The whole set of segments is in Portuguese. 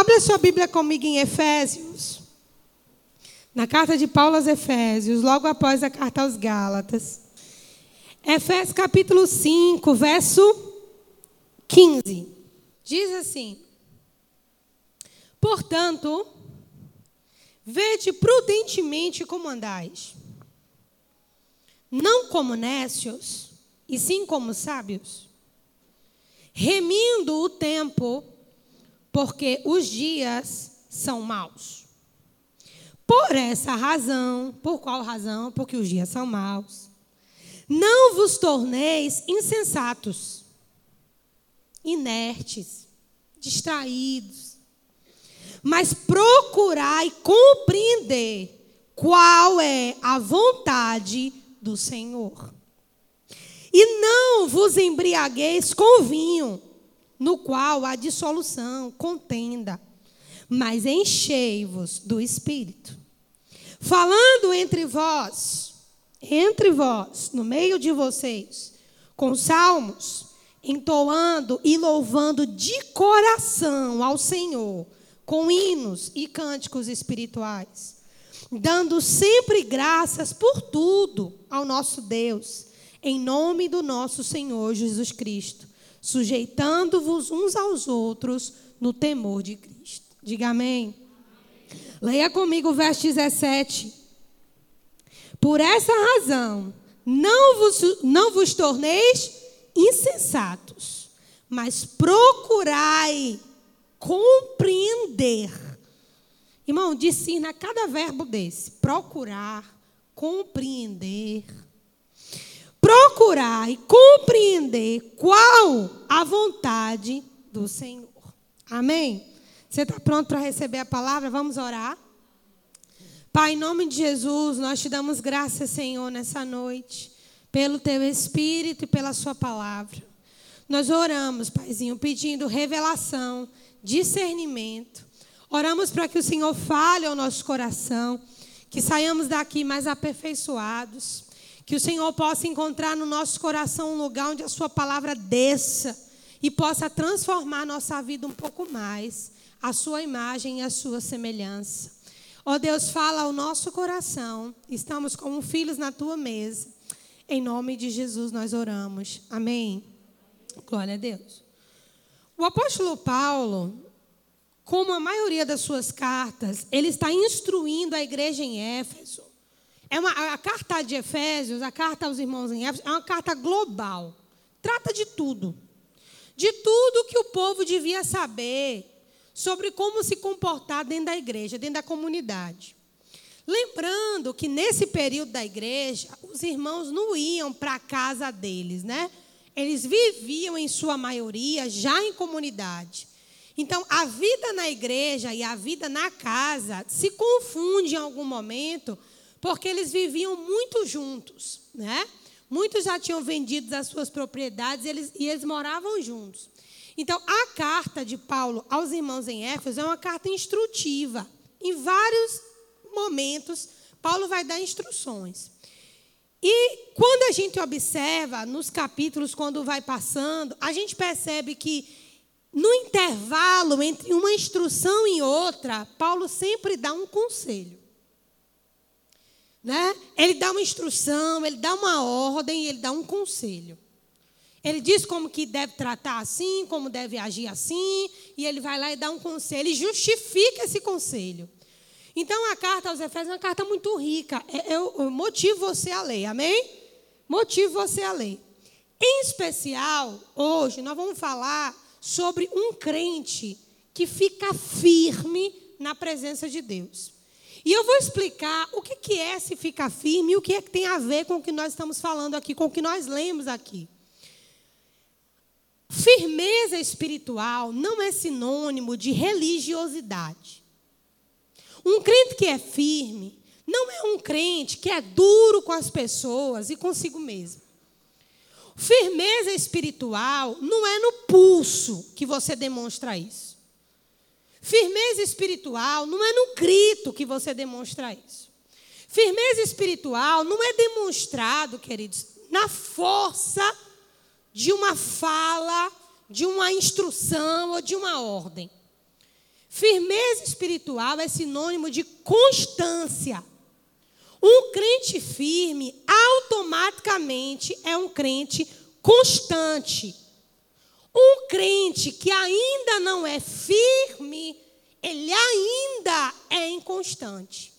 Abra sua Bíblia comigo em Efésios. Na carta de Paulo aos Efésios, logo após a carta aos Gálatas. Efésios capítulo 5, verso 15. Diz assim: Portanto, vede prudentemente como andais, não como nécios, e sim como sábios, remindo o tempo, porque os dias são maus. Por essa razão, por qual razão? Porque os dias são maus. Não vos torneis insensatos, inertes, distraídos, mas procurai compreender qual é a vontade do Senhor. E não vos embriagueis com vinho, no qual há dissolução, contenda, mas enchei-vos do Espírito. Falando entre vós, entre vós, no meio de vocês, com salmos, entoando e louvando de coração ao Senhor, com hinos e cânticos espirituais, dando sempre graças por tudo ao nosso Deus, em nome do nosso Senhor Jesus Cristo, sujeitando-vos uns aos outros no temor de Cristo. Diga amém. Leia comigo o verso 17. Por essa razão, não vos, não vos torneis insensatos, mas procurai compreender. Irmão, discina cada verbo desse: procurar, compreender. Procurar e compreender qual a vontade do Senhor. Amém? Você está pronto para receber a palavra? Vamos orar? Pai, em nome de Jesus, nós te damos graças, Senhor, nessa noite, pelo teu Espírito e pela Sua palavra. Nós oramos, Paizinho, pedindo revelação, discernimento. Oramos para que o Senhor fale ao nosso coração, que saiamos daqui mais aperfeiçoados, que o Senhor possa encontrar no nosso coração um lugar onde a Sua palavra desça e possa transformar nossa vida um pouco mais, a Sua imagem e a Sua semelhança. Ó oh Deus, fala ao nosso coração. Estamos como filhos na tua mesa. Em nome de Jesus nós oramos. Amém. Glória a Deus. O apóstolo Paulo, como a maioria das suas cartas, ele está instruindo a igreja em Éfeso. É uma, a carta de Efésios, a carta aos irmãos em Éfeso, é uma carta global. Trata de tudo. De tudo que o povo devia saber sobre como se comportar dentro da igreja, dentro da comunidade. Lembrando que nesse período da igreja, os irmãos não iam para a casa deles, né? Eles viviam, em sua maioria, já em comunidade. Então, a vida na igreja e a vida na casa se confunde em algum momento, porque eles viviam muito juntos, né? Muitos já tinham vendido as suas propriedades eles, e eles moravam juntos. Então, a carta de Paulo aos irmãos em Éfeso é uma carta instrutiva. Em vários momentos, Paulo vai dar instruções. E quando a gente observa nos capítulos, quando vai passando, a gente percebe que no intervalo entre uma instrução e outra, Paulo sempre dá um conselho. Né? Ele dá uma instrução, ele dá uma ordem, ele dá um conselho. Ele diz como que deve tratar assim, como deve agir assim, e ele vai lá e dá um conselho, ele justifica esse conselho. Então a carta aos Efésios é uma carta muito rica. É, eu, eu motivo você a ler, amém? Motivo você a ler. Em especial, hoje, nós vamos falar sobre um crente que fica firme na presença de Deus. E eu vou explicar o que é se ficar firme e o que é que tem a ver com o que nós estamos falando aqui, com o que nós lemos aqui. Firmeza espiritual não é sinônimo de religiosidade. Um crente que é firme não é um crente que é duro com as pessoas e consigo mesmo. Firmeza espiritual não é no pulso que você demonstra isso. Firmeza espiritual não é no grito que você demonstra isso. Firmeza espiritual não é demonstrado, queridos, na força de uma fala, de uma instrução ou de uma ordem. Firmeza espiritual é sinônimo de constância. Um crente firme automaticamente é um crente constante. Um crente que ainda não é firme, ele ainda é inconstante.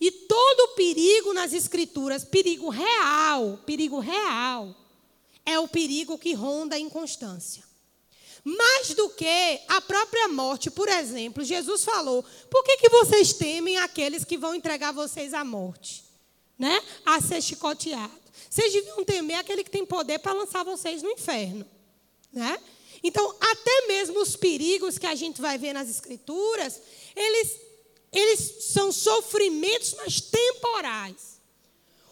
E todo perigo nas escrituras, perigo real, perigo real, é o perigo que ronda a inconstância. Mais do que a própria morte, por exemplo, Jesus falou: por que, que vocês temem aqueles que vão entregar vocês à morte? Né? A ser chicoteado. Vocês deviam temer aquele que tem poder para lançar vocês no inferno. Né? Então, até mesmo os perigos que a gente vai ver nas Escrituras, eles, eles são sofrimentos, mas temporais.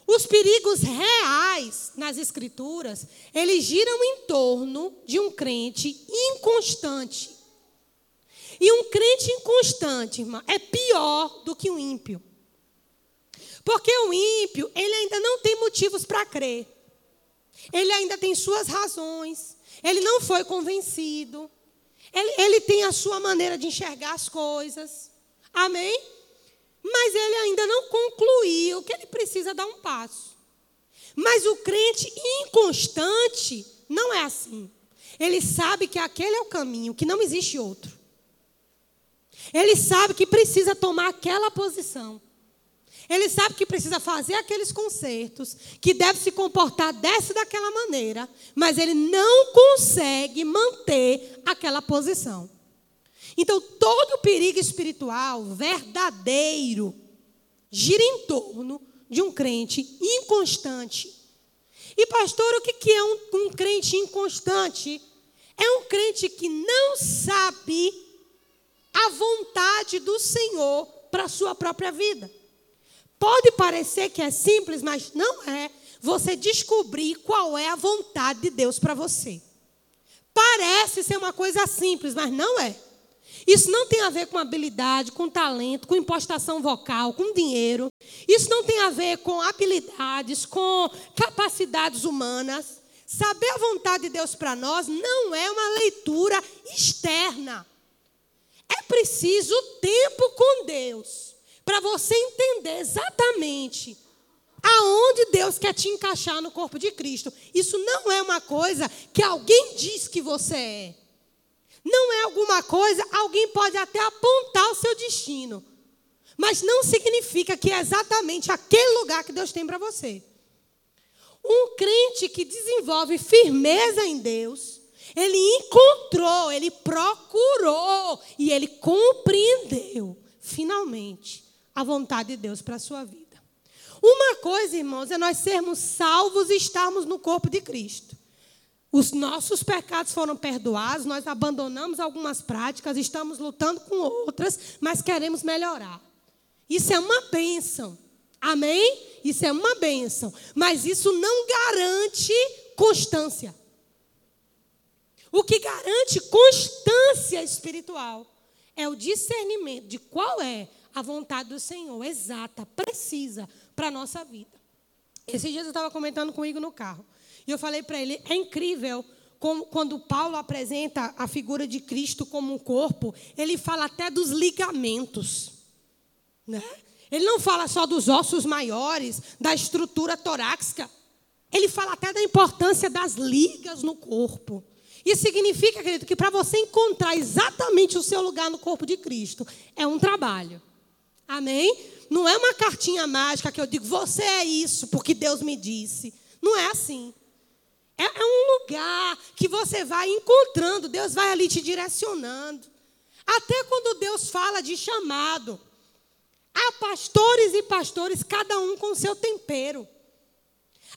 Os perigos reais nas Escrituras, eles giram em torno de um crente inconstante. E um crente inconstante, irmã, é pior do que um ímpio. Porque o ímpio, ele ainda não tem motivos para crer. Ele ainda tem suas razões. Ele não foi convencido. Ele, ele tem a sua maneira de enxergar as coisas. Amém? mas ele ainda não concluiu que ele precisa dar um passo. Mas o crente inconstante não é assim. Ele sabe que aquele é o caminho, que não existe outro. Ele sabe que precisa tomar aquela posição. Ele sabe que precisa fazer aqueles concertos, que deve se comportar dessa daquela maneira, mas ele não consegue manter aquela posição. Então, todo perigo espiritual verdadeiro gira em torno de um crente inconstante. E, pastor, o que é um, um crente inconstante? É um crente que não sabe a vontade do Senhor para a sua própria vida. Pode parecer que é simples, mas não é. Você descobrir qual é a vontade de Deus para você. Parece ser uma coisa simples, mas não é. Isso não tem a ver com habilidade, com talento, com impostação vocal, com dinheiro. Isso não tem a ver com habilidades, com capacidades humanas. Saber a vontade de Deus para nós não é uma leitura externa. É preciso tempo com Deus para você entender exatamente aonde Deus quer te encaixar no corpo de Cristo. Isso não é uma coisa que alguém diz que você é. Não é alguma coisa, alguém pode até apontar o seu destino, mas não significa que é exatamente aquele lugar que Deus tem para você. Um crente que desenvolve firmeza em Deus, ele encontrou, ele procurou e ele compreendeu, finalmente, a vontade de Deus para a sua vida. Uma coisa, irmãos, é nós sermos salvos e estarmos no corpo de Cristo. Os nossos pecados foram perdoados, nós abandonamos algumas práticas, estamos lutando com outras, mas queremos melhorar. Isso é uma bênção. Amém? Isso é uma bênção. Mas isso não garante constância. O que garante constância espiritual é o discernimento de qual é a vontade do Senhor, exata, precisa, para a nossa vida. Esses dias eu estava comentando comigo no carro. E eu falei para ele: é incrível como, quando Paulo apresenta a figura de Cristo como um corpo, ele fala até dos ligamentos. Né? Ele não fala só dos ossos maiores, da estrutura torácica. Ele fala até da importância das ligas no corpo. Isso significa, querido, que para você encontrar exatamente o seu lugar no corpo de Cristo, é um trabalho. Amém? Não é uma cartinha mágica que eu digo, você é isso, porque Deus me disse. Não é assim. É, é um lugar que você vai encontrando, Deus vai ali te direcionando. Até quando Deus fala de chamado, há pastores e pastores, cada um com seu tempero.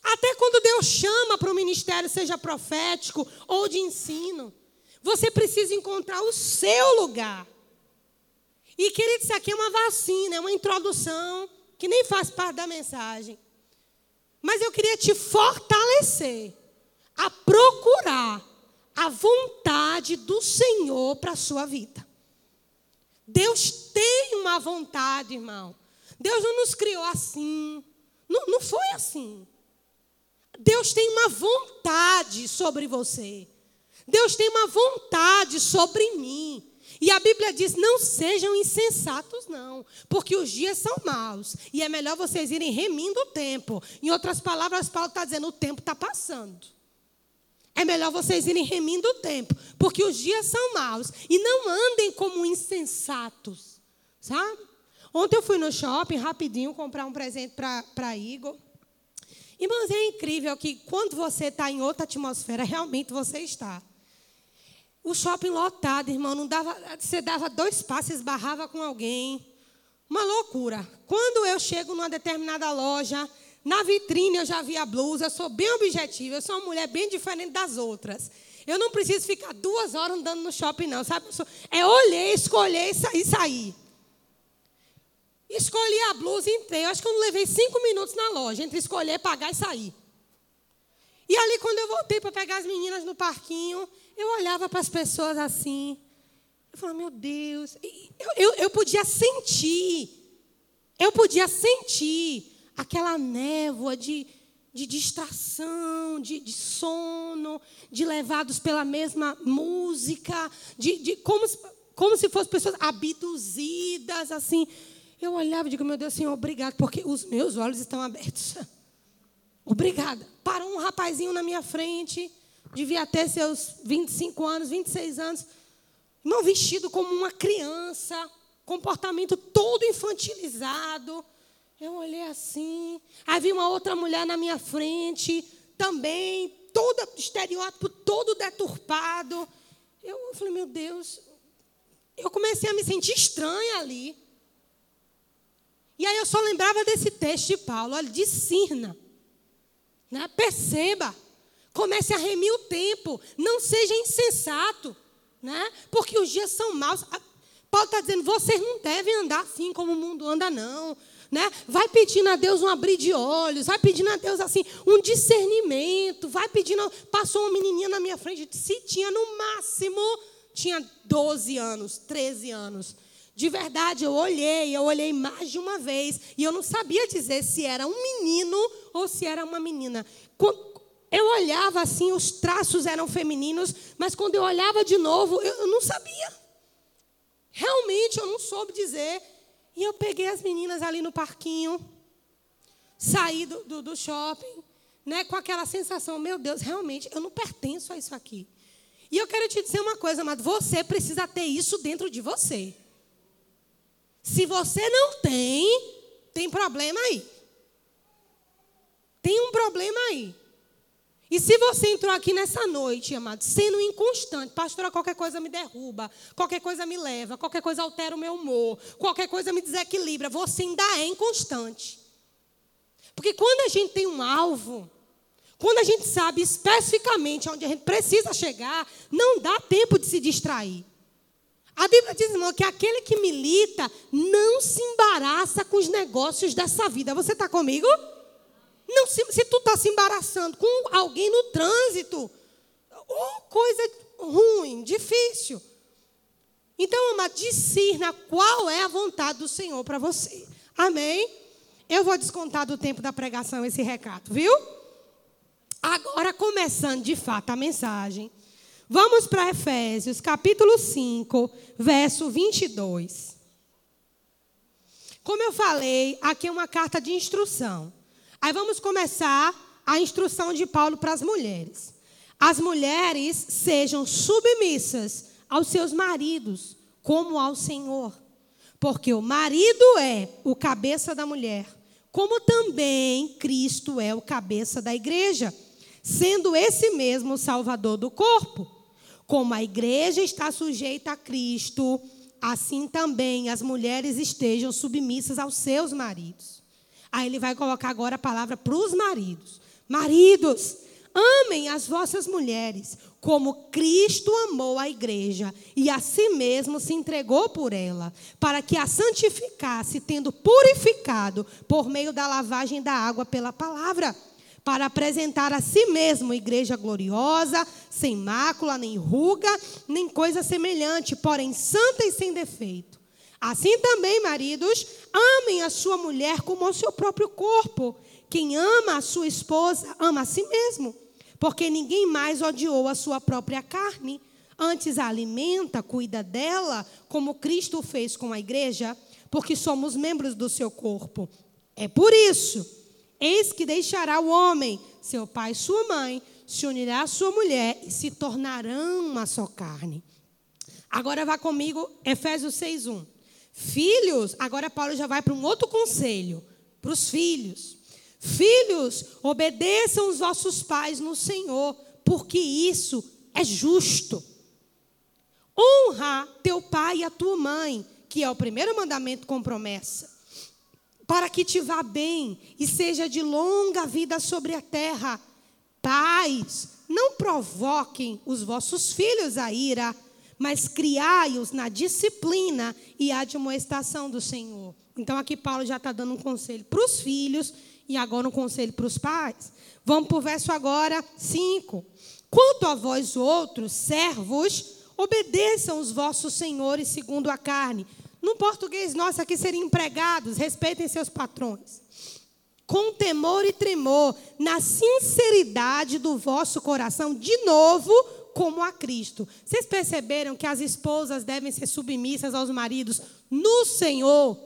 Até quando Deus chama para o ministério, seja profético ou de ensino, você precisa encontrar o seu lugar. E, querido, isso aqui é uma vacina, é uma introdução que nem faz parte da mensagem. Mas eu queria te fortalecer a procurar a vontade do Senhor para a sua vida. Deus tem uma vontade, irmão. Deus não nos criou assim. Não, não foi assim. Deus tem uma vontade sobre você. Deus tem uma vontade sobre mim. E a Bíblia diz: não sejam insensatos, não, porque os dias são maus. E é melhor vocês irem remindo o tempo. Em outras palavras, Paulo está dizendo: o tempo está passando. É melhor vocês irem remindo o tempo, porque os dias são maus. E não andem como insensatos, sabe? Ontem eu fui no shopping rapidinho comprar um presente para Igor. Irmãos, é incrível que quando você está em outra atmosfera, realmente você está. O shopping lotado, irmão, não dava, você dava dois passos, esbarrava com alguém. Uma loucura. Quando eu chego numa determinada loja, na vitrine eu já vi a blusa, eu sou bem objetiva, eu sou uma mulher bem diferente das outras. Eu não preciso ficar duas horas andando no shopping, não, sabe? É olhei, escolher e sair. Escolhi a blusa e entrei. Eu acho que eu não levei cinco minutos na loja, entre escolher, pagar e sair. E ali, quando eu voltei para pegar as meninas no parquinho, eu olhava para as pessoas assim. Eu falava, meu Deus. Eu, eu, eu podia sentir. Eu podia sentir aquela névoa de, de distração, de, de, sono, de levados pela mesma música, de, de como, como se fossem pessoas abduzidas, assim. Eu olhava e digo, meu Deus, Senhor, obrigado, porque os meus olhos estão abertos. Obrigada. Parou um rapazinho na minha frente, devia ter seus 25 anos, 26 anos, não vestido como uma criança, comportamento todo infantilizado. Eu olhei assim, havia uma outra mulher na minha frente, também, toda estereótipo, todo deturpado. Eu falei, meu Deus, eu comecei a me sentir estranha ali. E aí eu só lembrava desse texto de Paulo, olha, discirna. Né? Perceba. Comece a remir o tempo. Não seja insensato. Né? Porque os dias são maus. Paulo está dizendo, vocês não devem andar assim como o mundo anda, não. Né? Vai pedindo a Deus um abrir de olhos, vai pedindo a Deus assim um discernimento, vai pedindo. Passou uma menininha na minha frente, se tinha no máximo, tinha 12 anos, 13 anos. De verdade, eu olhei, eu olhei mais de uma vez e eu não sabia dizer se era um menino ou se era uma menina. Eu olhava assim, os traços eram femininos, mas quando eu olhava de novo, eu não sabia. Realmente eu não soube dizer. E eu peguei as meninas ali no parquinho, saí do, do, do shopping, né, com aquela sensação: meu Deus, realmente eu não pertenço a isso aqui. E eu quero te dizer uma coisa, amado: você precisa ter isso dentro de você. Se você não tem, tem problema aí. Tem um problema aí. E se você entrou aqui nessa noite, amado, sendo inconstante, pastora, qualquer coisa me derruba, qualquer coisa me leva, qualquer coisa altera o meu humor, qualquer coisa me desequilibra, você ainda é inconstante. Porque quando a gente tem um alvo, quando a gente sabe especificamente onde a gente precisa chegar, não dá tempo de se distrair. A Bíblia diz, irmão, que aquele que milita não se embaraça com os negócios dessa vida. Você está comigo? Não, se, se tu está se embaraçando com alguém no trânsito, oh, coisa ruim, difícil. Então, amado, discirna qual é a vontade do Senhor para você. Amém? Eu vou descontar do tempo da pregação esse recado, viu? Agora, começando de fato a mensagem. Vamos para Efésios, capítulo 5, verso 22. Como eu falei, aqui é uma carta de instrução. Aí vamos começar a instrução de Paulo para as mulheres. As mulheres sejam submissas aos seus maridos, como ao Senhor. Porque o marido é o cabeça da mulher, como também Cristo é o cabeça da igreja sendo esse mesmo o Salvador do corpo. Como a igreja está sujeita a Cristo, assim também as mulheres estejam submissas aos seus maridos. Aí ele vai colocar agora a palavra para os maridos. Maridos, amem as vossas mulheres, como Cristo amou a igreja e a si mesmo se entregou por ela, para que a santificasse, tendo purificado por meio da lavagem da água pela palavra para apresentar a si mesmo igreja gloriosa, sem mácula, nem ruga, nem coisa semelhante, porém santa e sem defeito. Assim também, maridos, amem a sua mulher como ao seu próprio corpo. Quem ama a sua esposa, ama a si mesmo, porque ninguém mais odiou a sua própria carne, antes a alimenta, cuida dela, como Cristo fez com a igreja, porque somos membros do seu corpo. É por isso, eis que deixará o homem, seu pai e sua mãe, se unirá à sua mulher e se tornarão uma só carne. Agora vá comigo, Efésios 6:1. Filhos, agora Paulo já vai para um outro conselho, para os filhos. Filhos, obedeçam os vossos pais no Senhor, porque isso é justo. Honra teu pai e a tua mãe, que é o primeiro mandamento com promessa, para que te vá bem e seja de longa vida sobre a terra. Pais, não provoquem os vossos filhos a ira, mas criai-os na disciplina e admoestação do Senhor. Então aqui Paulo já está dando um conselho para os filhos e agora um conselho para os pais. Vamos para o verso agora 5. Quanto a vós outros, servos, obedeçam os vossos senhores segundo a carne. No português nosso aqui seriam empregados, respeitem seus patrões. Com temor e tremor, na sinceridade do vosso coração, de novo, como a Cristo. Vocês perceberam que as esposas devem ser submissas aos maridos no Senhor?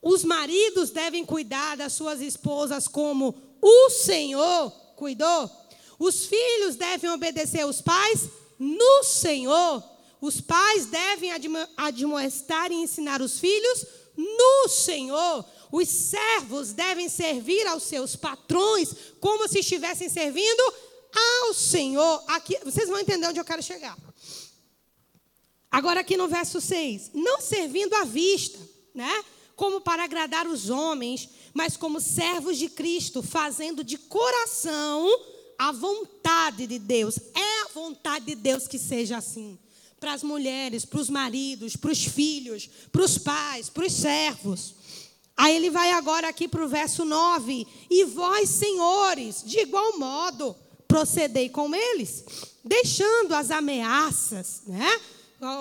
Os maridos devem cuidar das suas esposas como o Senhor cuidou. Os filhos devem obedecer aos pais no Senhor. Os pais devem admoestar e ensinar os filhos no Senhor. Os servos devem servir aos seus patrões como se estivessem servindo ao Senhor. Aqui, vocês vão entender onde eu quero chegar. Agora aqui no verso 6, não servindo à vista, né? como para agradar os homens, mas como servos de Cristo, fazendo de coração a vontade de Deus. É a vontade de Deus que seja assim. Para as mulheres, para os maridos, para os filhos, para os pais, para os servos. Aí ele vai agora aqui para o verso 9. E vós, senhores, de igual modo, procedei com eles, deixando as ameaças, né?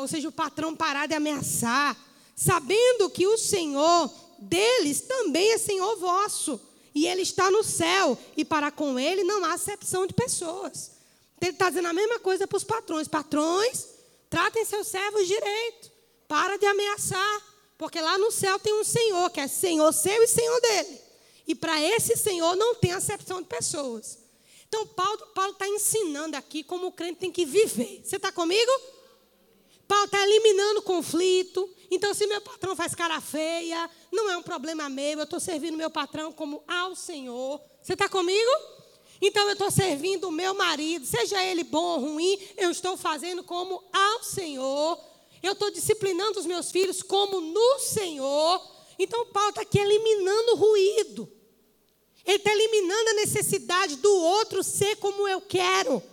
Ou seja, o patrão parar de ameaçar sabendo que o Senhor deles também é Senhor vosso, e Ele está no céu, e para com Ele não há acepção de pessoas. Então, ele está dizendo a mesma coisa para os patrões: patrões, tratem seus servos direito, para de ameaçar, porque lá no céu tem um Senhor, que é Senhor seu e Senhor dele. E para esse Senhor não tem acepção de pessoas. Então, Paulo está ensinando aqui como o crente tem que viver. Você está comigo? Paulo está eliminando conflito. Então, se meu patrão faz cara feia, não é um problema meu. Eu estou servindo meu patrão como ao Senhor. Você está comigo? Então, eu estou servindo o meu marido, seja ele bom ou ruim, eu estou fazendo como ao Senhor. Eu estou disciplinando os meus filhos como no Senhor. Então, Paulo está aqui eliminando o ruído. Ele está eliminando a necessidade do outro ser como eu quero.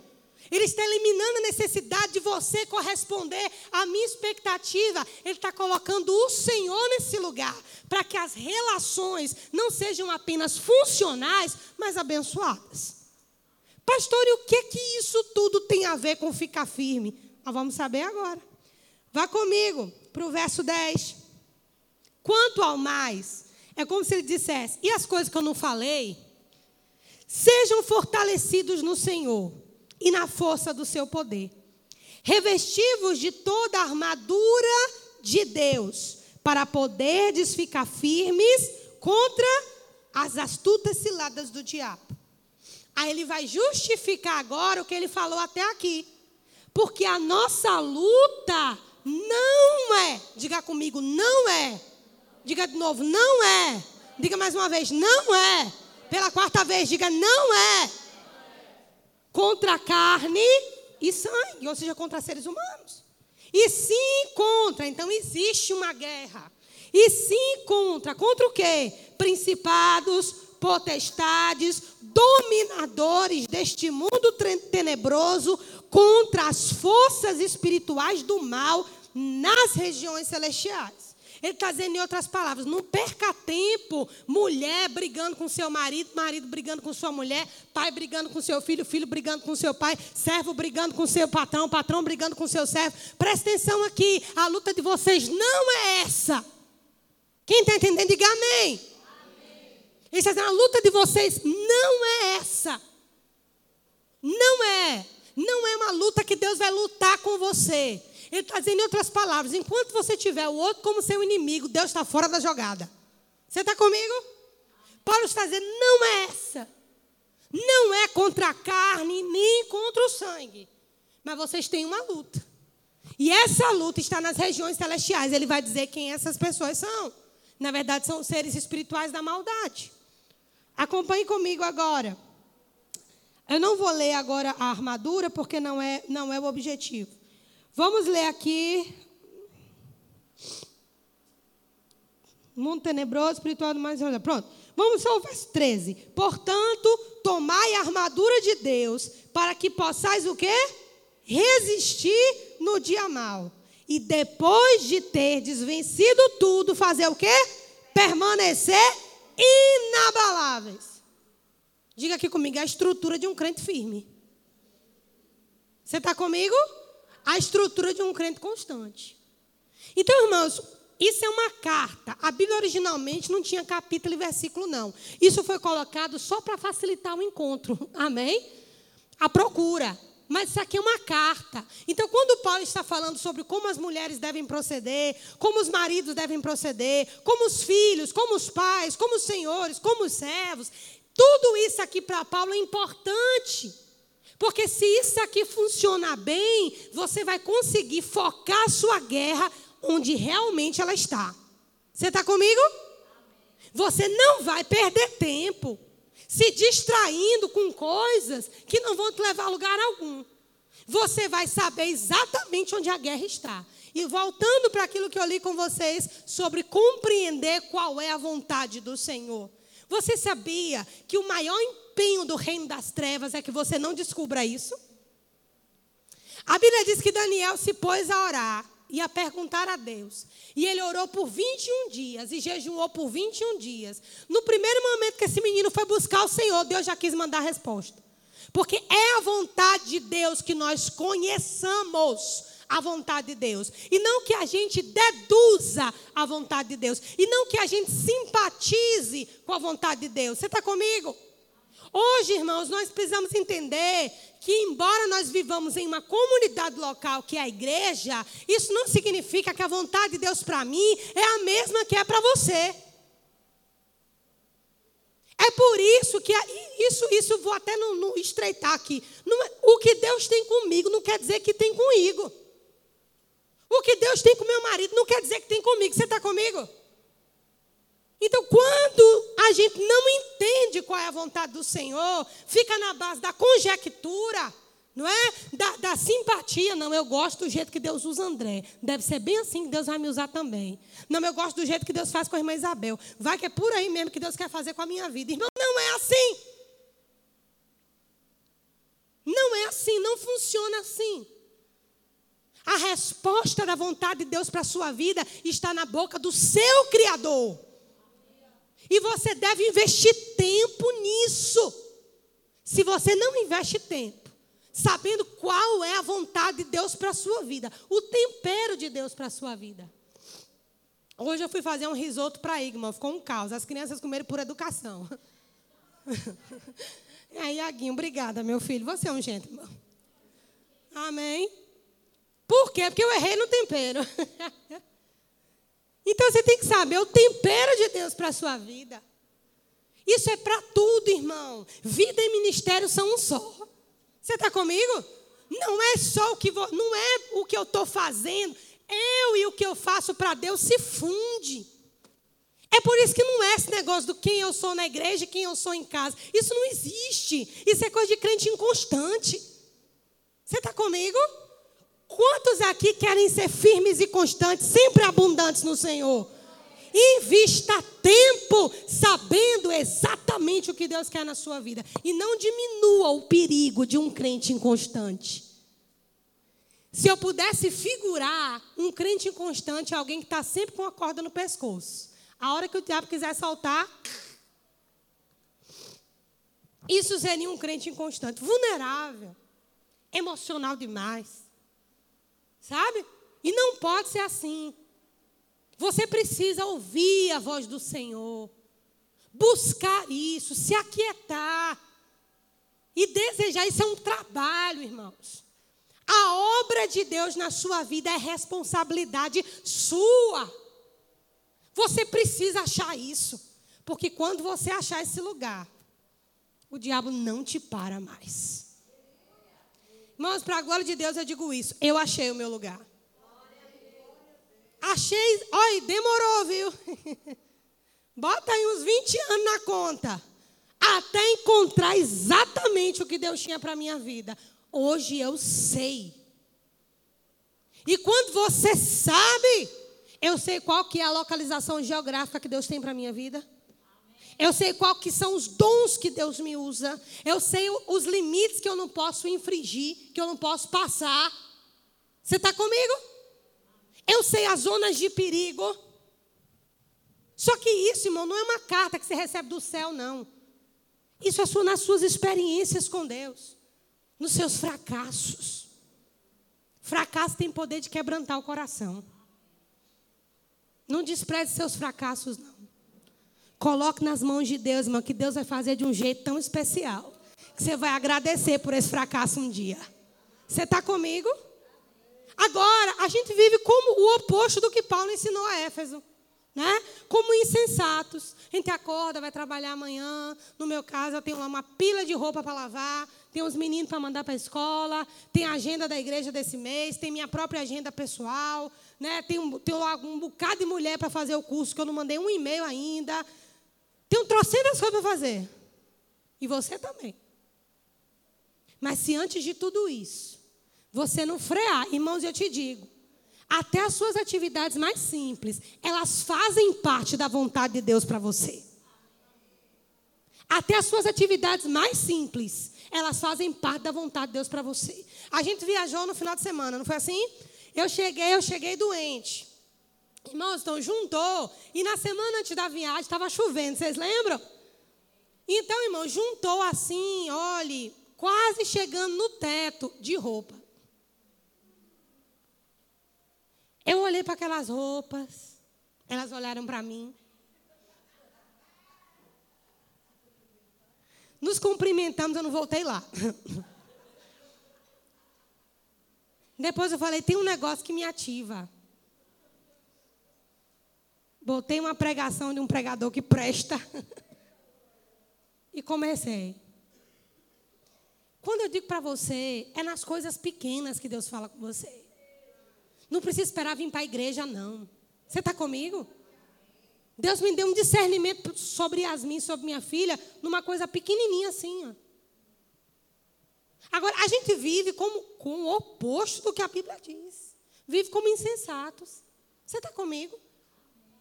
Ele está eliminando a necessidade de você corresponder à minha expectativa. Ele está colocando o Senhor nesse lugar, para que as relações não sejam apenas funcionais, mas abençoadas. Pastor, e o que que isso tudo tem a ver com ficar firme? Nós vamos saber agora. Vá comigo para o verso 10. Quanto ao mais, é como se ele dissesse: e as coisas que eu não falei? Sejam fortalecidos no Senhor e na força do seu poder. Revestivos de toda a armadura de Deus, para poderdes ficar firmes contra as astutas ciladas do diabo. Aí ele vai justificar agora o que ele falou até aqui. Porque a nossa luta não é, diga comigo, não é. Diga de novo, não é. Diga mais uma vez, não é. Pela quarta vez, diga, não é contra carne e sangue, ou seja, contra seres humanos. E sim contra, então existe uma guerra. E sim contra, contra o quê? Principados, potestades, dominadores deste mundo tenebroso, contra as forças espirituais do mal nas regiões celestiais. Ele está dizendo, em outras palavras, não perca tempo, mulher brigando com seu marido, marido brigando com sua mulher, pai brigando com seu filho, filho brigando com seu pai, servo brigando com seu patrão, patrão brigando com seu servo. Presta atenção aqui, a luta de vocês não é essa. Quem está entendendo, diga amém. Ele está dizendo, a luta de vocês não é essa. Não é. Não é uma luta que Deus vai lutar com você. Ele está dizendo em outras palavras: enquanto você tiver o outro como seu inimigo, Deus está fora da jogada. Você está comigo? Paulo está dizendo: não é essa. Não é contra a carne, nem contra o sangue. Mas vocês têm uma luta. E essa luta está nas regiões celestiais. Ele vai dizer quem essas pessoas são. Na verdade, são seres espirituais da maldade. Acompanhe comigo agora. Eu não vou ler agora a armadura, porque não é, não é o objetivo. Vamos ler aqui. Mundo tenebroso, espiritual do mais. Pronto. Vamos só o verso 13. Portanto, tomai a armadura de Deus, para que possais o quê? Resistir no dia mal. E depois de ter desvencido tudo, fazer o quê? Permanecer inabaláveis. Diga aqui comigo, a estrutura de um crente firme. Você está comigo? A estrutura de um crente constante. Então, irmãos, isso é uma carta. A Bíblia originalmente não tinha capítulo e versículo, não. Isso foi colocado só para facilitar o encontro. Amém? A procura. Mas isso aqui é uma carta. Então, quando Paulo está falando sobre como as mulheres devem proceder, como os maridos devem proceder, como os filhos, como os pais, como os senhores, como os servos, tudo isso aqui para Paulo é importante. Porque se isso aqui funcionar bem, você vai conseguir focar sua guerra onde realmente ela está. Você está comigo? Você não vai perder tempo se distraindo com coisas que não vão te levar a lugar algum. Você vai saber exatamente onde a guerra está. E voltando para aquilo que eu li com vocês sobre compreender qual é a vontade do Senhor. Você sabia que o maior empenho do reino das trevas é que você não descubra isso? A Bíblia diz que Daniel se pôs a orar e a perguntar a Deus. E ele orou por 21 dias e jejuou por 21 dias. No primeiro momento que esse menino foi buscar o Senhor, Deus já quis mandar a resposta. Porque é a vontade de Deus que nós conheçamos a vontade de Deus. E não que a gente deduza a vontade de Deus. E não que a gente simpatize com a vontade de Deus. Você está comigo? Hoje, irmãos, nós precisamos entender que, embora nós vivamos em uma comunidade local que é a igreja, isso não significa que a vontade de Deus para mim é a mesma que é para você. É por isso que isso, isso vou até no estreitar aqui. Não, é, o que Deus tem comigo não quer dizer que tem com Igor. O que Deus tem com meu marido não quer dizer que tem comigo. Você está comigo? Então, quando a gente não entende qual é a vontade do Senhor, fica na base da conjectura, não é? Da, da, simpatia. Não, eu gosto do jeito que Deus usa André. Deve ser bem assim que Deus vai me usar também. Não, eu gosto do jeito que Deus faz com a irmã Isabel. Vai que é por aí mesmo que Deus quer fazer com a minha vida. Irmão, não é assim. Não é assim, não funciona assim. A resposta da vontade de Deus para a sua vida está na boca do seu Criador. E você deve investir tempo nisso. Se você não investe tempo, sabendo qual é a vontade de Deus para a sua vida, o tempero de Deus para a sua vida. Hoje eu fui fazer um risoto para Igma, ficou um caos. As crianças comeram por educação. aí, Aguinho, obrigada, meu filho. Você é um gentleman. Amém. Por quê? Porque eu errei no tempero. então você tem que saber o tempero de Deus para a sua vida. Isso é para tudo, irmão. Vida e ministério são um só. Você está comigo? Não é só o que vou, não é o que eu estou fazendo. Eu e o que eu faço para Deus se funde. É por isso que não é esse negócio do quem eu sou na igreja e quem eu sou em casa. Isso não existe. Isso é coisa de crente inconstante. Você está comigo? Quantos aqui querem ser firmes e constantes, sempre abundantes no Senhor? Invista tempo sabendo exatamente o que Deus quer na sua vida. E não diminua o perigo de um crente inconstante. Se eu pudesse figurar um crente inconstante, alguém que está sempre com a corda no pescoço. A hora que o diabo quiser soltar, isso seria um crente inconstante, vulnerável, emocional demais. Sabe? E não pode ser assim. Você precisa ouvir a voz do Senhor, buscar isso, se aquietar. E desejar, isso é um trabalho, irmãos. A obra de Deus na sua vida é responsabilidade sua. Você precisa achar isso. Porque quando você achar esse lugar, o diabo não te para mais. Irmãos, para a glória de Deus eu digo isso. Eu achei o meu lugar. Achei. Olha, demorou, viu? Bota aí uns 20 anos na conta. Até encontrar exatamente o que Deus tinha para a minha vida. Hoje eu sei. E quando você sabe, eu sei qual que é a localização geográfica que Deus tem para a minha vida. Eu sei qual que são os dons que Deus me usa. Eu sei os limites que eu não posso infringir, que eu não posso passar. Você está comigo? Eu sei as zonas de perigo. Só que isso, irmão, não é uma carta que você recebe do céu, não. Isso é nas suas experiências com Deus, nos seus fracassos. Fracasso tem poder de quebrantar o coração. Não despreze seus fracassos, não. Coloque nas mãos de Deus, irmão, que Deus vai fazer de um jeito tão especial. Que você vai agradecer por esse fracasso um dia. Você está comigo? Agora, a gente vive como o oposto do que Paulo ensinou a Éfeso. Né? Como insensatos. A gente acorda, vai trabalhar amanhã. No meu caso, eu tenho lá uma pila de roupa para lavar. Tem os meninos para mandar para a escola. Tem a agenda da igreja desse mês. Tem minha própria agenda pessoal. Né? Tem, um, tem um bocado de mulher para fazer o curso que eu não mandei um e-mail ainda. Tem um trocentas coisas para fazer. E você também. Mas se antes de tudo isso, você não frear, irmãos, eu te digo, até as suas atividades mais simples, elas fazem parte da vontade de Deus para você. Até as suas atividades mais simples, elas fazem parte da vontade de Deus para você. A gente viajou no final de semana, não foi assim? Eu cheguei, eu cheguei doente. Irmãos, então juntou. E na semana antes da viagem estava chovendo, vocês lembram? Então, irmão, juntou assim, olhe, quase chegando no teto de roupa. Eu olhei para aquelas roupas, elas olharam para mim. Nos cumprimentamos, eu não voltei lá. Depois eu falei: tem um negócio que me ativa. Botei uma pregação de um pregador que presta. e comecei. Quando eu digo para você, é nas coisas pequenas que Deus fala com você. Não precisa esperar vir para a igreja, não. Você está comigo? Deus me deu um discernimento sobre Yasmin, sobre minha filha, numa coisa pequenininha assim. Ó. Agora, a gente vive como, com o oposto do que a Bíblia diz. Vive como insensatos. Você está comigo?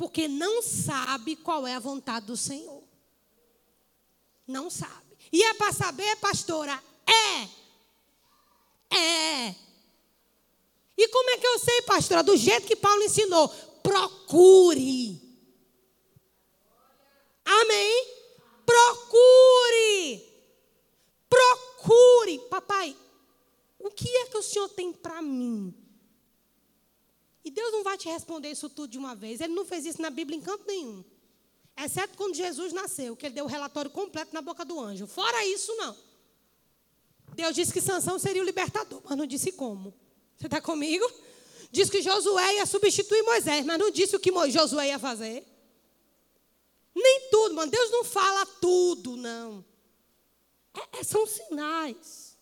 Porque não sabe qual é a vontade do Senhor. Não sabe. E é para saber, pastora? É. É. E como é que eu sei, pastora? Do jeito que Paulo ensinou. Procure. Amém? Procure. Procure. Papai, o que é que o Senhor tem para mim? E Deus não vai te responder isso tudo de uma vez. Ele não fez isso na Bíblia em canto nenhum. Exceto quando Jesus nasceu, que ele deu o relatório completo na boca do anjo. Fora isso, não. Deus disse que Sansão seria o libertador, mas não disse como. Você está comigo? Diz que Josué ia substituir Moisés, mas não disse o que Josué ia fazer. Nem tudo, mano. Deus não fala tudo, não. É, é, são sinais.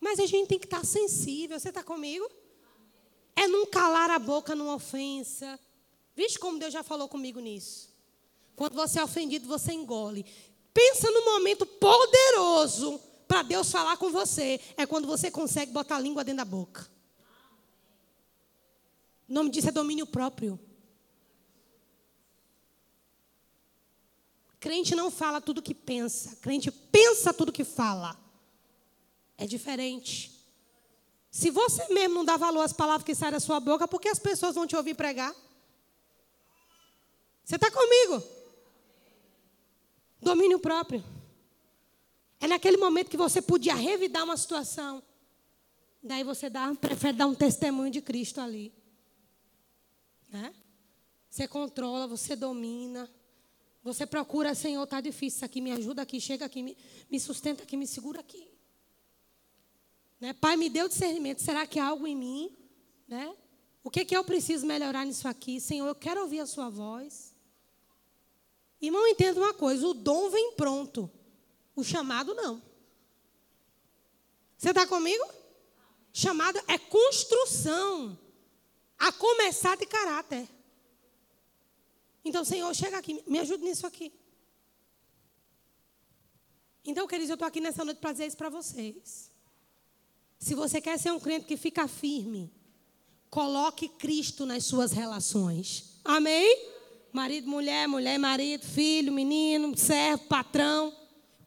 Mas a gente tem que estar sensível. Você está comigo? É não calar a boca numa ofensa. Vixe como Deus já falou comigo nisso. Quando você é ofendido, você engole. Pensa no momento poderoso para Deus falar com você. É quando você consegue botar a língua dentro da boca. O nome disso é domínio próprio. Crente não fala tudo que pensa. Crente pensa tudo que fala. É diferente. Se você mesmo não dá valor às palavras que saem da sua boca, por que as pessoas vão te ouvir pregar? Você está comigo? Domínio próprio. É naquele momento que você podia revidar uma situação. Daí você dá, prefere dar um testemunho de Cristo ali. Né? Você controla, você domina. Você procura, Senhor, está difícil isso aqui, me ajuda aqui, chega aqui, me, me sustenta aqui, me segura aqui. Né? Pai, me deu discernimento. Será que há algo em mim? Né? O que, que eu preciso melhorar nisso aqui? Senhor, eu quero ouvir a sua voz. Irmão, entenda uma coisa: o dom vem pronto, o chamado não. Você está comigo? Chamado é construção, a começar de caráter. Então, Senhor, chega aqui, me ajude nisso aqui. Então, queridos, eu estou aqui nessa noite para dizer isso para vocês. Se você quer ser um crente que fica firme, coloque Cristo nas suas relações. Amém? Marido, mulher, mulher, marido, filho, menino, servo, patrão.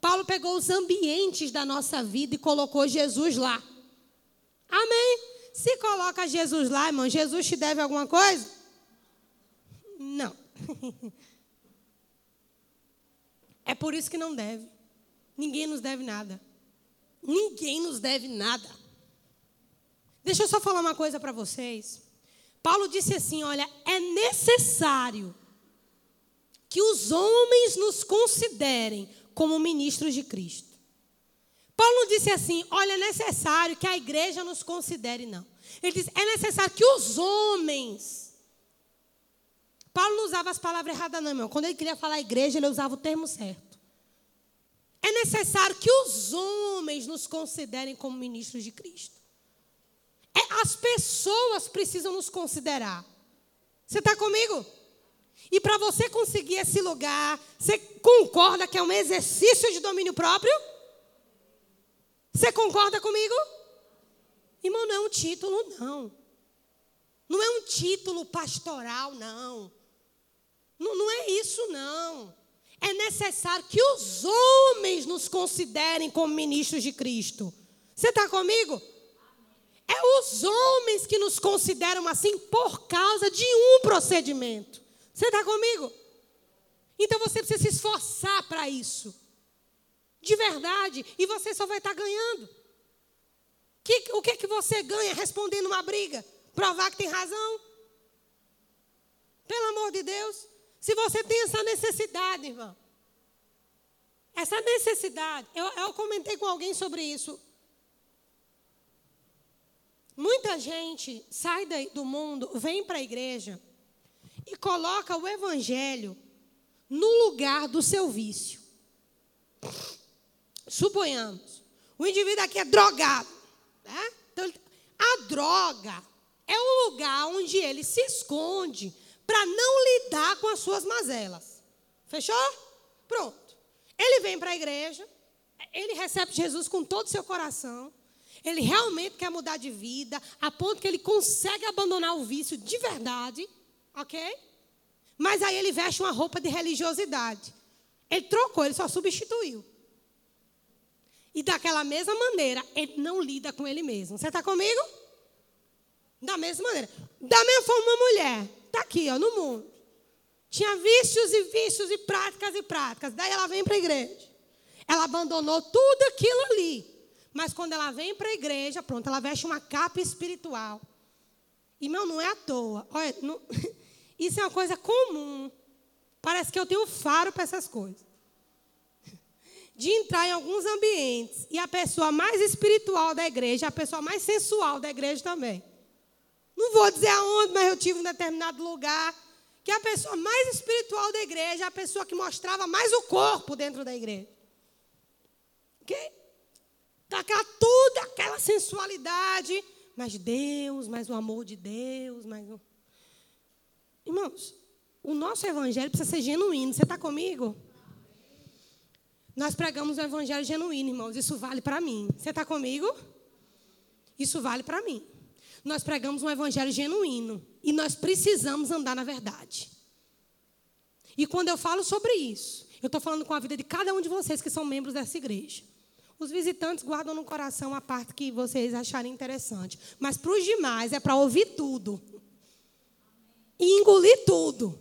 Paulo pegou os ambientes da nossa vida e colocou Jesus lá. Amém? Se coloca Jesus lá, irmão, Jesus te deve alguma coisa? Não. É por isso que não deve. Ninguém nos deve nada. Ninguém nos deve nada. Deixa eu só falar uma coisa para vocês. Paulo disse assim: olha, é necessário que os homens nos considerem como ministros de Cristo. Paulo disse assim: olha, é necessário que a igreja nos considere, não. Ele disse: é necessário que os homens. Paulo não usava as palavras erradas, não, irmão. Quando ele queria falar igreja, ele usava o termo certo. É necessário que os homens nos considerem como ministros de Cristo. É, as pessoas precisam nos considerar. Você está comigo? E para você conseguir esse lugar, você concorda que é um exercício de domínio próprio? Você concorda comigo? Irmão, não é um título, não. Não é um título pastoral, não. Não, não é isso, não. É necessário que os homens nos considerem como ministros de Cristo. Você está comigo? É os homens que nos consideram assim por causa de um procedimento. Você está comigo? Então você precisa se esforçar para isso. De verdade. E você só vai estar tá ganhando. Que, o que, que você ganha respondendo uma briga? Provar que tem razão? Pelo amor de Deus. Se você tem essa necessidade, irmão. Essa necessidade. Eu, eu comentei com alguém sobre isso. Muita gente sai do mundo, vem para a igreja e coloca o evangelho no lugar do seu vício. Suponhamos, o indivíduo aqui é drogado. Né? Então, a droga é o lugar onde ele se esconde para não lidar com as suas mazelas. Fechou? Pronto. Ele vem para a igreja, ele recebe Jesus com todo o seu coração. Ele realmente quer mudar de vida, a ponto que ele consegue abandonar o vício de verdade. Ok? Mas aí ele veste uma roupa de religiosidade. Ele trocou, ele só substituiu. E daquela mesma maneira, ele não lida com ele mesmo. Você está comigo? Da mesma maneira. Da mesma forma, uma mulher está aqui, ó, no mundo. Tinha vícios e vícios e práticas e práticas. Daí ela vem para a igreja. Ela abandonou tudo aquilo ali. Mas quando ela vem para a igreja, pronto, ela veste uma capa espiritual. Irmão, não é à toa. Olha, não, Isso é uma coisa comum. Parece que eu tenho faro para essas coisas. De entrar em alguns ambientes e a pessoa mais espiritual da igreja, a pessoa mais sensual da igreja também. Não vou dizer aonde, mas eu tive um determinado lugar que a pessoa mais espiritual da igreja, a pessoa que mostrava mais o corpo dentro da igreja. Ok? Tacar tudo aquela sensualidade, mas Deus, mais o amor de Deus, mais. Irmãos, o nosso evangelho precisa ser genuíno. Você está comigo? Nós pregamos o evangelho genuíno, irmãos. Isso vale para mim. Você está comigo? Isso vale para mim. Nós pregamos um evangelho genuíno. E nós precisamos andar na verdade. E quando eu falo sobre isso, eu estou falando com a vida de cada um de vocês que são membros dessa igreja. Os visitantes guardam no coração a parte que vocês acharem interessante. Mas para os demais é para ouvir tudo e engolir tudo.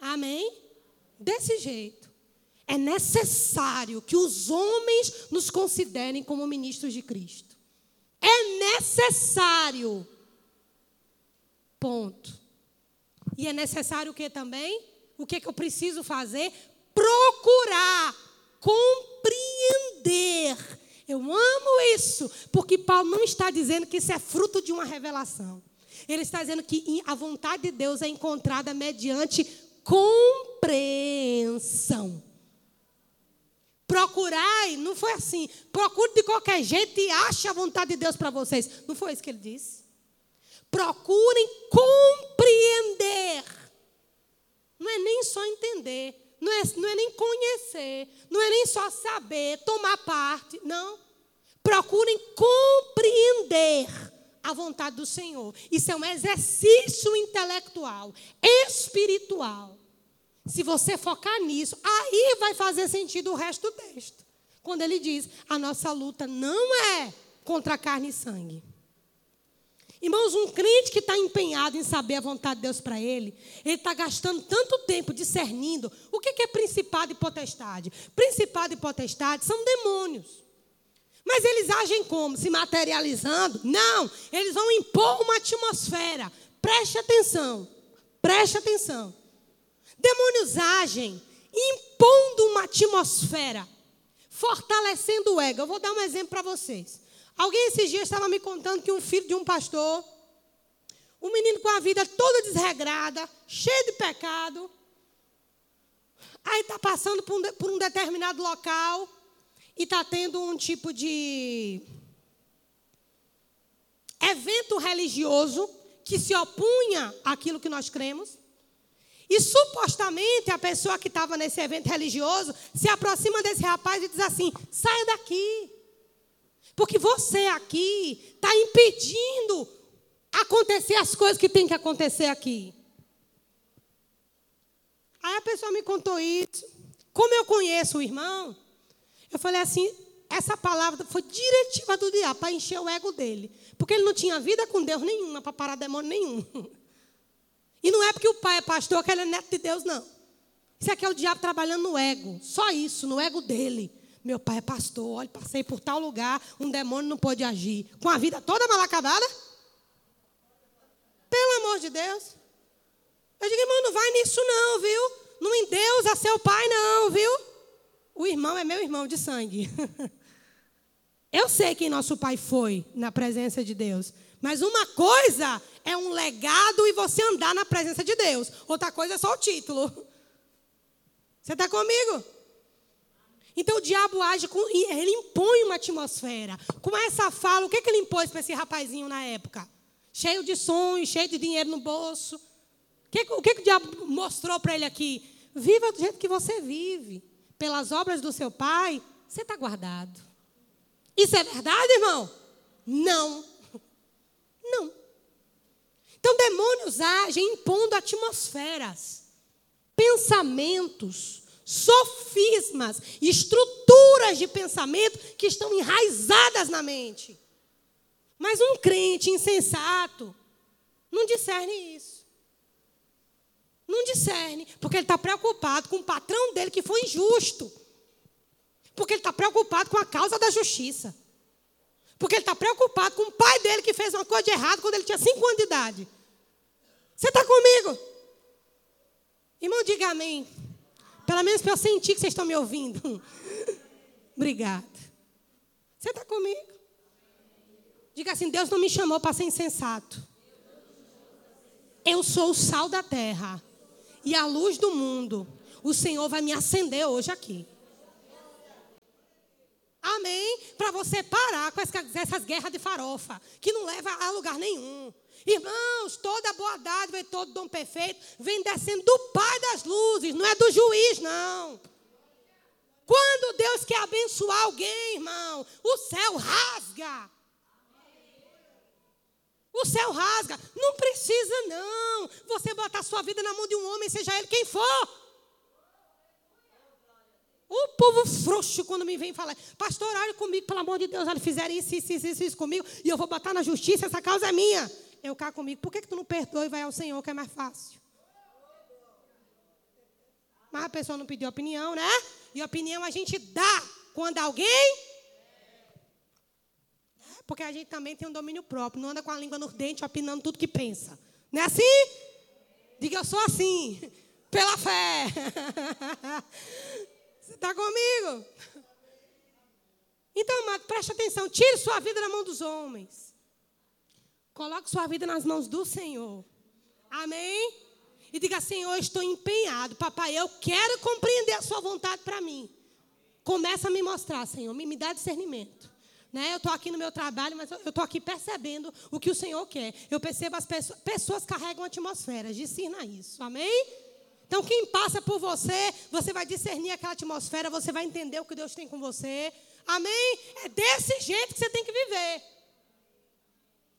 Amém? Desse jeito. É necessário que os homens nos considerem como ministros de Cristo. É necessário. Ponto. E é necessário o que também? o que, que eu preciso fazer? Procurar compreender. Eu amo isso, porque Paulo não está dizendo que isso é fruto de uma revelação. Ele está dizendo que a vontade de Deus é encontrada mediante compreensão. Procurai, não foi assim. Procure de qualquer jeito e ache a vontade de Deus para vocês. Não foi isso que ele disse? Procurem compreender. Não é nem só entender. Não é, não é nem conhecer. Não é nem só saber, tomar parte. Não. Procurem compreender a vontade do Senhor. Isso é um exercício intelectual, espiritual. Se você focar nisso, aí vai fazer sentido o resto do texto. Quando ele diz: a nossa luta não é contra carne e sangue. Irmãos, um crente que está empenhado em saber a vontade de Deus para ele, ele está gastando tanto tempo discernindo o que é principado e potestade. Principado e potestade são demônios. Mas eles agem como? Se materializando? Não, eles vão impor uma atmosfera. Preste atenção, preste atenção. Demônios agem impondo uma atmosfera, fortalecendo o ego. Eu vou dar um exemplo para vocês. Alguém esses dias estava me contando que um filho de um pastor, um menino com a vida toda desregrada, cheio de pecado, aí está passando por um, por um determinado local e está tendo um tipo de evento religioso que se opunha àquilo que nós cremos. E supostamente a pessoa que estava nesse evento religioso se aproxima desse rapaz e diz assim: saia daqui. Porque você aqui está impedindo acontecer as coisas que tem que acontecer aqui. Aí a pessoa me contou isso. Como eu conheço o irmão, eu falei assim: essa palavra foi diretiva do diabo para encher o ego dele. Porque ele não tinha vida com Deus nenhuma para parar demônio nenhum. E não é porque o pai é pastor que ele é neto de Deus, não. Isso aqui é o diabo trabalhando no ego. Só isso, no ego dele. Meu pai é pastor, olha, passei por tal lugar, um demônio não pode agir. Com a vida toda mal acabada? Pelo amor de Deus. Eu digo, irmão, não vai nisso não, viu? Não endeusa seu pai não, viu? O irmão é meu irmão de sangue. Eu sei quem nosso pai foi na presença de Deus. Mas uma coisa é um legado e você andar na presença de Deus. Outra coisa é só o título. Você está comigo? Então o diabo age com. Ele impõe uma atmosfera. Com essa fala, o que, que ele impôs para esse rapazinho na época? Cheio de sonhos, cheio de dinheiro no bolso. O que, o que, que o diabo mostrou para ele aqui? Viva do jeito que você vive. Pelas obras do seu pai, você está guardado. Isso é verdade, irmão? Não. Não. Então, demônios agem impondo atmosferas, pensamentos, sofismas, estruturas de pensamento que estão enraizadas na mente. Mas um crente insensato não discerne isso. Não discerne, porque ele está preocupado com o patrão dele que foi injusto. Porque ele está preocupado com a causa da justiça. Porque ele está preocupado com o pai dele que fez uma coisa de errado quando ele tinha cinco anos de idade. Você está comigo? Irmão, diga amém. Pelo menos para eu sentir que vocês estão me ouvindo. Obrigada. Você está comigo? Diga assim: Deus não me chamou para ser insensato. Eu sou o sal da terra e a luz do mundo. O Senhor vai me acender hoje aqui. Amém? Para você parar com essas guerras de farofa, que não leva a lugar nenhum. Irmãos, toda boa dádiva e todo dom perfeito vem descendo do Pai das luzes, não é do juiz, não. Quando Deus quer abençoar alguém, irmão, o céu rasga. O céu rasga. Não precisa, não. Você botar sua vida na mão de um homem, seja ele quem for. O povo frouxo quando me vem falar, pastor, olha comigo, pelo amor de Deus, eles fizeram isso, isso, isso, isso comigo, e eu vou botar na justiça, essa causa é minha. Eu cá comigo, por que, que tu não perdoa e vai ao Senhor, que é mais fácil? Mas a pessoa não pediu opinião, né? E opinião a gente dá quando alguém. Porque a gente também tem um domínio próprio, não anda com a língua nos dentes opinando tudo que pensa. Não é assim? Diga, eu sou assim. Pela fé. Você está comigo? Então, amado, preste atenção. Tire sua vida da mão dos homens. Coloque sua vida nas mãos do Senhor. Amém? E diga, Senhor, estou empenhado. Papai, eu quero compreender a sua vontade para mim. Começa a me mostrar, Senhor. Me, me dá discernimento. Né? Eu estou aqui no meu trabalho, mas eu estou aqui percebendo o que o Senhor quer. Eu percebo as pessoas, pessoas carregam atmosferas. Discerna isso. Amém? Então, quem passa por você, você vai discernir aquela atmosfera, você vai entender o que Deus tem com você. Amém? É desse jeito que você tem que viver.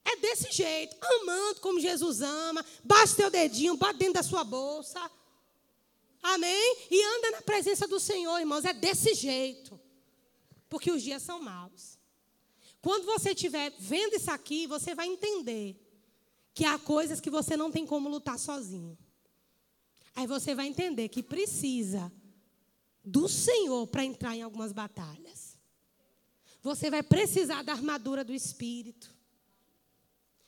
É desse jeito, amando como Jesus ama. Baixa teu dedinho, bate dentro da sua bolsa. Amém? E anda na presença do Senhor, irmãos. É desse jeito. Porque os dias são maus. Quando você estiver vendo isso aqui, você vai entender que há coisas que você não tem como lutar sozinho. Aí você vai entender que precisa do Senhor para entrar em algumas batalhas. Você vai precisar da armadura do Espírito.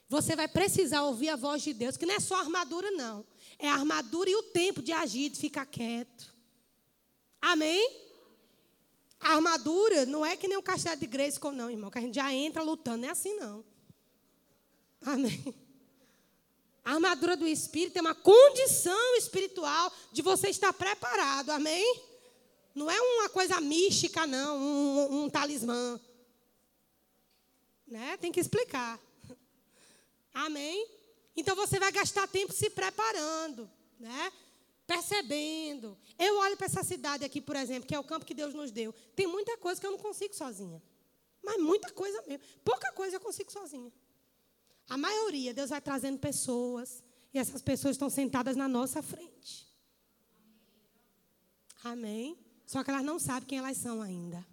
Você vai precisar ouvir a voz de Deus, que não é só armadura, não. É a armadura e o tempo de agir, de ficar quieto. Amém? A armadura não é que nem o castelo de Grayskull, não, irmão, que a gente já entra lutando. Não é assim, não. Amém? A armadura do Espírito é uma condição espiritual de você estar preparado. Amém? Não é uma coisa mística, não, um, um, talismã. Né? Tem que explicar. Amém? Então você vai gastar tempo se preparando, né? Percebendo. Eu olho para essa cidade aqui, por exemplo, que é o campo que Deus nos deu. Tem muita coisa que eu não consigo sozinha. Mas muita coisa mesmo. Pouca coisa eu consigo sozinha. A maioria, Deus vai trazendo pessoas. E essas pessoas estão sentadas na nossa frente. Amém? Só que elas não sabem quem elas são ainda.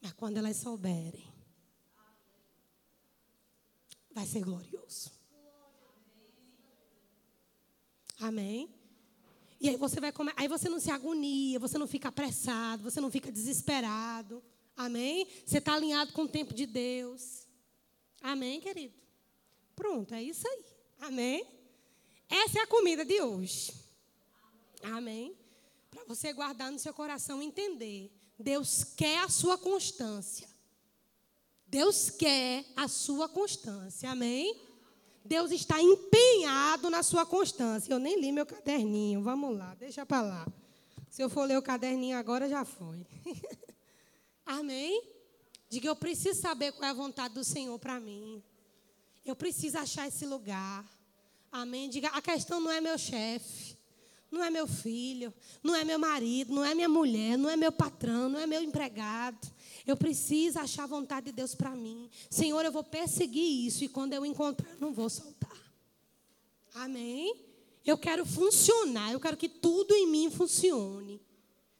Mas quando elas souberem, vai ser glorioso. Amém? E aí você vai comer, aí você não se agonia, você não fica apressado, você não fica desesperado. Amém? Você está alinhado com o tempo de Deus. Amém, querido? Pronto, é isso aí. Amém? Essa é a comida de hoje. Amém? Para você guardar no seu coração e entender. Deus quer a sua constância. Deus quer a sua constância. Amém? Deus está empenhado na sua constância. Eu nem li meu caderninho. Vamos lá, deixa para lá. Se eu for ler o caderninho agora, já foi. Amém? Diga, eu preciso saber qual é a vontade do Senhor para mim. Eu preciso achar esse lugar. Amém? Diga, a questão não é meu chefe, não é meu filho, não é meu marido, não é minha mulher, não é meu patrão, não é meu empregado. Eu preciso achar a vontade de Deus para mim. Senhor, eu vou perseguir isso e quando eu encontrar, eu não vou soltar. Amém? Eu quero funcionar, eu quero que tudo em mim funcione.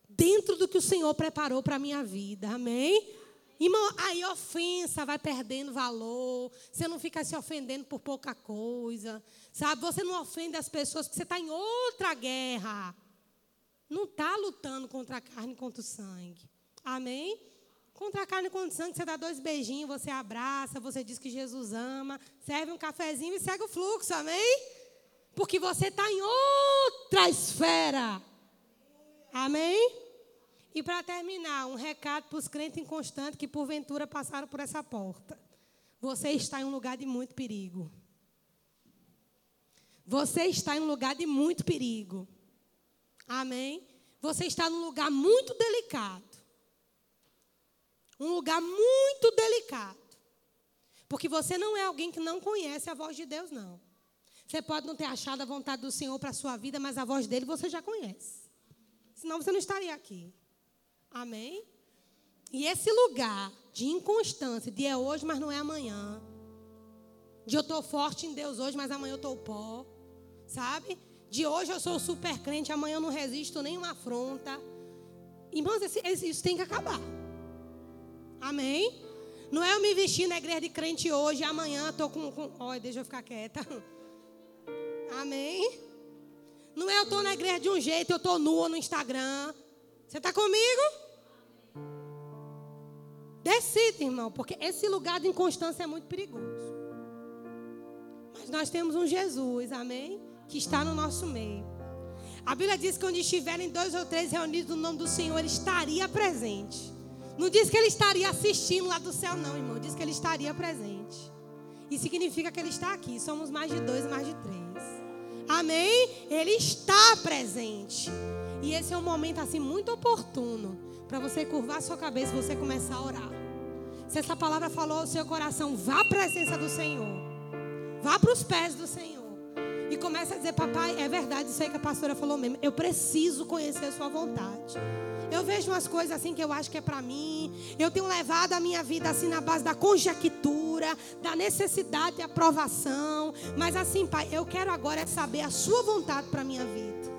Dentro do que o Senhor preparou para a minha vida. Amém? Irmão, aí ofensa vai perdendo valor. Você não fica se ofendendo por pouca coisa. Sabe? Você não ofende as pessoas porque você está em outra guerra. Não está lutando contra a carne e contra o sangue. Amém? Contra a carne e contra o sangue, você dá dois beijinhos, você abraça, você diz que Jesus ama, serve um cafezinho e segue o fluxo, amém? Porque você está em outra esfera. Amém? E para terminar, um recado para os crentes inconstantes que porventura passaram por essa porta. Você está em um lugar de muito perigo. Você está em um lugar de muito perigo. Amém? Você está num lugar muito delicado. Um lugar muito delicado. Porque você não é alguém que não conhece a voz de Deus, não. Você pode não ter achado a vontade do Senhor para a sua vida, mas a voz dele você já conhece. Senão você não estaria aqui. Amém? E esse lugar de inconstância, de é hoje, mas não é amanhã. De eu estou forte em Deus hoje, mas amanhã eu estou pó. Sabe? De hoje eu sou super crente, amanhã eu não resisto nenhuma afronta. Irmãos, isso tem que acabar. Amém? Não é eu me vestir na igreja de crente hoje e amanhã estou com, com. Olha, deixa eu ficar quieta. Amém? Não é eu estou na igreja de um jeito, eu estou nua no Instagram. Você está comigo? Decide, irmão, porque esse lugar de inconstância é muito perigoso. Mas nós temos um Jesus, amém? Que está no nosso meio. A Bíblia diz que onde estiverem dois ou três reunidos no nome do Senhor, Ele estaria presente. Não diz que Ele estaria assistindo lá do céu, não, irmão. Diz que Ele estaria presente. E significa que Ele está aqui. Somos mais de dois, mais de três. Amém? Ele está presente. E esse é um momento assim muito oportuno para você curvar sua cabeça e você começar a orar. Se essa palavra falou ao seu coração, vá à presença do Senhor. Vá para os pés do Senhor. E comece a dizer, papai, é verdade isso aí que a pastora falou mesmo. Eu preciso conhecer a sua vontade. Eu vejo umas coisas assim que eu acho que é para mim. Eu tenho levado a minha vida assim na base da conjectura, da necessidade de aprovação. Mas assim, pai, eu quero agora saber a sua vontade para minha vida.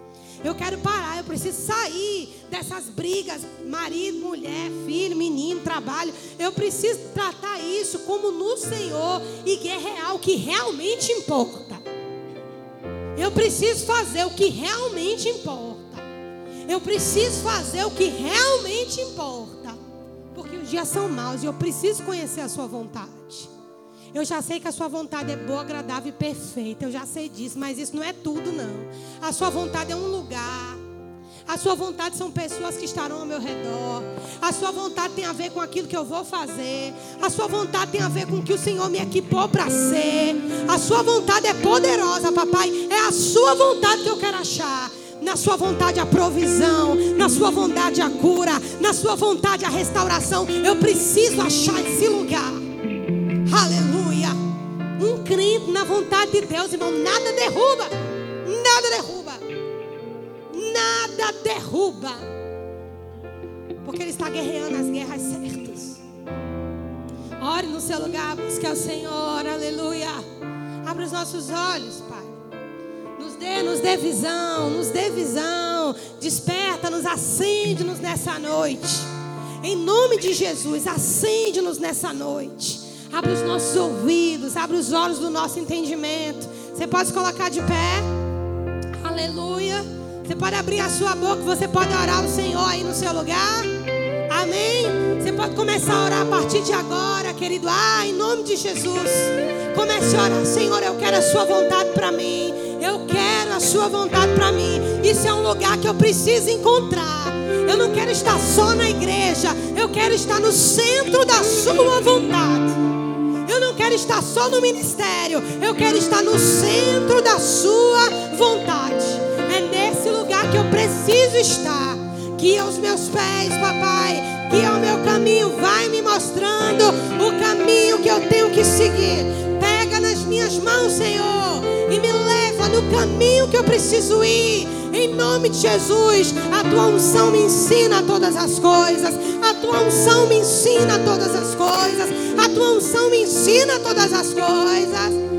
Eu quero parar, eu preciso sair dessas brigas, marido, mulher, filho, menino, trabalho. Eu preciso tratar isso como no Senhor e que é real, que realmente importa. Eu preciso fazer o que realmente importa. Eu preciso fazer o que realmente importa. Porque os dias são maus e eu preciso conhecer a sua vontade. Eu já sei que a sua vontade é boa, agradável e perfeita. Eu já sei disso, mas isso não é tudo, não. A sua vontade é um lugar. A sua vontade são pessoas que estarão ao meu redor. A sua vontade tem a ver com aquilo que eu vou fazer. A sua vontade tem a ver com o que o Senhor me equipou para ser. A sua vontade é poderosa, papai. É a sua vontade que eu quero achar. Na sua vontade a provisão, na sua vontade a cura, na sua vontade a restauração. Eu preciso achar esse lugar. Aleluia. Um crente na vontade de Deus, irmão, nada derruba. Nada derruba nada derruba. Porque Ele está guerreando as guerras certas. Ore no seu lugar, busque ao Senhor, aleluia. Abra os nossos olhos, Pai. Nos dê, nos dê visão, nos dê visão. Desperta-nos, acende-nos nessa noite. Em nome de Jesus, acende-nos nessa noite. Abre os nossos ouvidos, abre os olhos do nosso entendimento. Você pode colocar de pé. Aleluia. Você pode abrir a sua boca, você pode orar ao Senhor aí no seu lugar. Amém? Você pode começar a orar a partir de agora, querido. Ah, em nome de Jesus. Comece a orar, Senhor, eu quero a sua vontade para mim. Eu quero a sua vontade para mim. Isso é um lugar que eu preciso encontrar. Eu não quero estar só na igreja. Eu quero estar no centro da sua vontade. Eu não quero estar só no ministério. Eu quero estar no centro da sua vontade que eu preciso estar. Guia os meus pés, papai. Guia o meu caminho. Vai me mostrando o caminho que eu tenho que seguir. Pega nas minhas mãos, Senhor. E me leva no caminho que eu preciso ir. Em nome de Jesus, a tua unção me ensina todas as coisas. A tua unção me ensina todas as coisas. A tua unção me ensina todas as coisas.